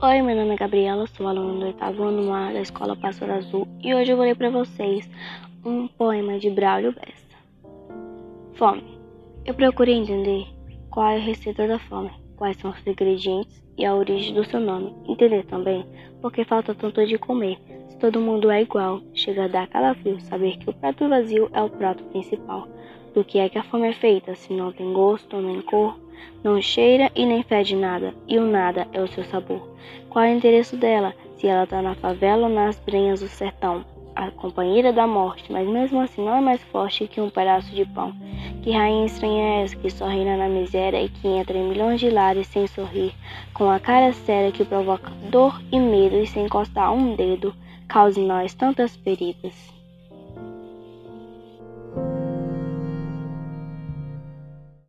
Oi, meu nome é Gabriela, sou aluna do oitavo ano A da Escola Pastor Azul e hoje eu vou ler para vocês um poema de Braulio Bessa. Fome. Eu procurei entender qual é a receita da fome, quais são os ingredientes e a origem do seu nome. Entender também porque falta tanto de comer. Se todo mundo é igual, chega a dar calafrio saber que o prato vazio é o prato principal. Do que é que a fome é feita, se não tem gosto nem cor, não cheira e nem fede nada, e o nada é o seu sabor. Qual é o interesse dela, se ela tá na favela ou nas brenhas do sertão? A companheira da morte, mas mesmo assim não é mais forte que um pedaço de pão. Que rainha estranha é essa que só reina na miséria e que entra em milhões de lares sem sorrir, com a cara séria que provoca dor e medo e sem encostar um dedo, causa em nós tantas feridas?